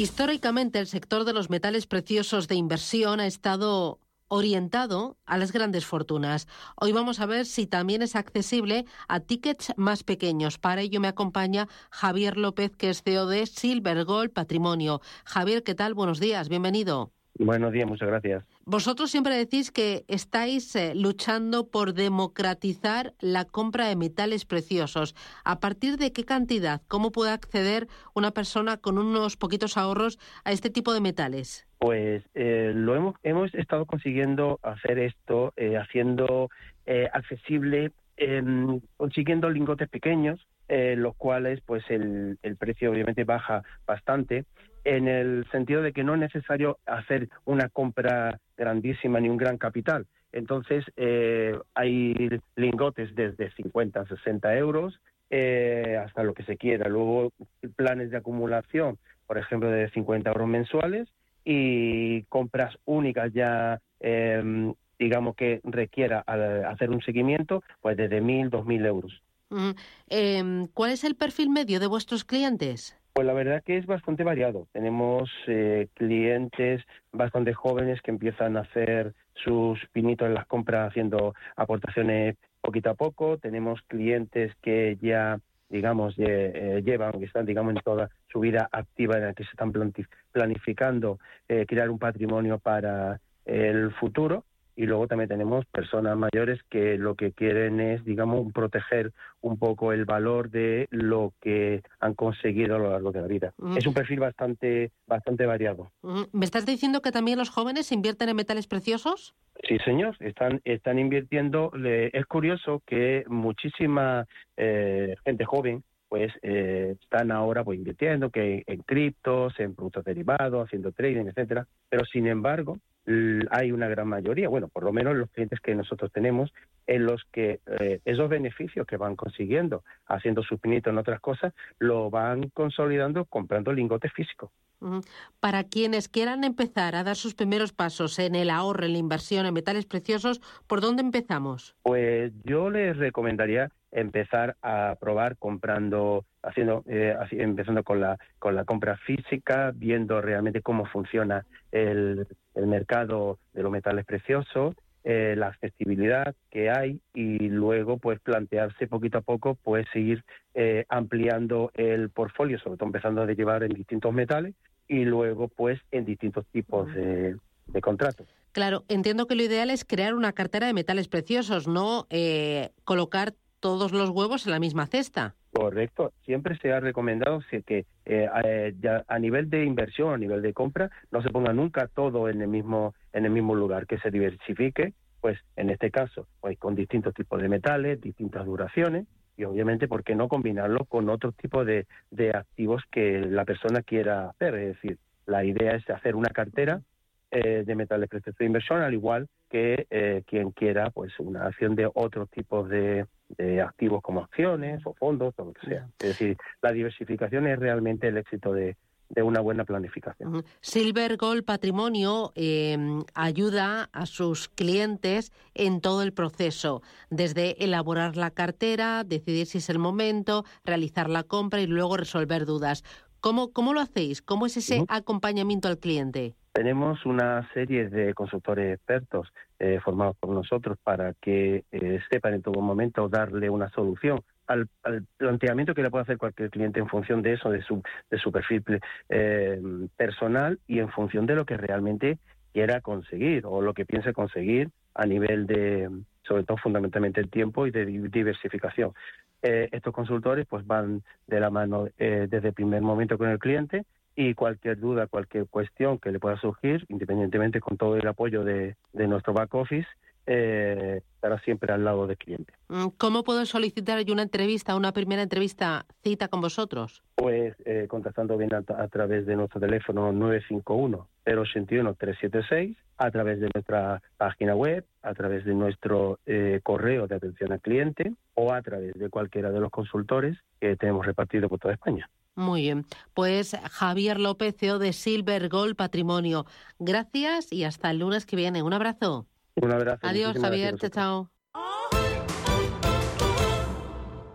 Históricamente, el sector de los metales preciosos de inversión ha estado orientado a las grandes fortunas. Hoy vamos a ver si también es accesible a tickets más pequeños. Para ello me acompaña Javier López, que es CEO de Silver Gold Patrimonio. Javier, ¿qué tal? Buenos días, bienvenido. Buenos días, muchas gracias. Vosotros siempre decís que estáis eh, luchando por democratizar la compra de metales preciosos. ¿A partir de qué cantidad? ¿Cómo puede acceder una persona con unos poquitos ahorros a este tipo de metales? Pues eh, lo hemos, hemos estado consiguiendo hacer esto, eh, haciendo accesible, em, consiguiendo lingotes pequeños, los cuales pues el, el precio obviamente baja bastante en el sentido de que no es necesario hacer una compra grandísima ni un gran capital. Entonces, eh, hay lingotes desde 50 a 60 euros eh, hasta lo que se quiera. Luego, planes de acumulación, por ejemplo, de 50 euros mensuales y compras únicas ya, em, digamos que requiera hacer un seguimiento, pues desde 1.000, 2.000 euros. Em, ¿Cuál es el perfil medio de vuestros clientes? Pues la verdad que es bastante variado. Tenemos eh, clientes bastante jóvenes que empiezan a hacer sus pinitos en las compras haciendo aportaciones poquito a poco. Tenemos clientes que ya digamos, eh, llevan, que están, digamos, en toda su vida activa en la que se están planificando eh, crear un patrimonio para el futuro y luego también tenemos personas mayores que lo que quieren es, digamos, proteger un poco el valor de lo que han conseguido a lo largo de la vida. Es un perfil bastante, bastante variado. ¿Me estás diciendo que también los jóvenes invierten en metales preciosos? Sí, señor, están, están invirtiendo. Es curioso que muchísima eh, gente joven pues eh, están ahora pues invirtiendo que en criptos, en productos derivados, haciendo trading, etcétera. Pero sin embargo, hay una gran mayoría, bueno, por lo menos los clientes que nosotros tenemos, en los que eh, esos beneficios que van consiguiendo haciendo sus pinitos en otras cosas, lo van consolidando comprando lingotes físicos. Para quienes quieran empezar a dar sus primeros pasos en el ahorro, en la inversión en metales preciosos, ¿por dónde empezamos? Pues yo les recomendaría empezar a probar comprando, haciendo, eh, empezando con la con la compra física, viendo realmente cómo funciona el, el mercado de los metales preciosos, eh, la accesibilidad que hay y luego pues plantearse poquito a poco pues seguir eh, ampliando el portfolio, sobre todo empezando a llevar en distintos metales y luego pues en distintos tipos de, contratos. Claro, entiendo que lo ideal es crear una cartera de metales preciosos, no eh, colocar todos los huevos en la misma cesta. Correcto. Siempre se ha recomendado que eh, a, nivel de inversión, a nivel de compra, no se ponga nunca todo en el mismo en el mismo lugar, que se diversifique, pues en este caso, pues con distintos tipos de metales, distintas duraciones y obviamente, ¿por qué no combinarlo con otro tipo de, de activos que la persona quiera hacer? Es decir, la idea es hacer una cartera eh, de metales preciosos de inversión, al igual que eh, quien quiera pues una acción de otros tipos de, de activos como acciones o fondos o lo que sea. Es decir, la diversificación es realmente el éxito de, de una buena planificación. Silver Gold Patrimonio em, ayuda a sus clientes en todo el proceso, desde elaborar la cartera, decidir si es el momento, realizar la compra y luego resolver dudas. ¿Cómo, cómo lo hacéis? ¿Cómo es ese acompañamiento al cliente? Tenemos una serie de consultores expertos eh, formados por nosotros para que eh, sepan en todo momento darle una solución al, planteamiento que le puede hacer cualquier cliente en función de eso, de su, de su perfil eh, personal y en función de lo que realmente quiera conseguir o lo que piense conseguir a nivel de, sobre todo fundamentalmente el tiempo y de diversificación. estos consultores pues van de la mano desde el primer momento con el cliente y cualquier duda, cualquier cuestión que le pueda surgir, independientemente con todo el apoyo de, de nuestro back office, eh, estará siempre al lado del cliente. Mm, ¿Cómo puedo solicitar yo una entrevista, una primera entrevista, cita con vosotros? Pues eh, contactando bien a, través de nuestro teléfono 951-081-376, a través de nuestra página web, a través de nuestro eh, correo de atención al cliente o a través de cualquiera de los consultores que tenemos repartido por toda España. Muy bien. Pues Javier López, CEO de Silver Gold Patrimonio. Gracias y hasta el lunes que viene. Un abrazo. Un abrazo. Adiós, Javier. Chao.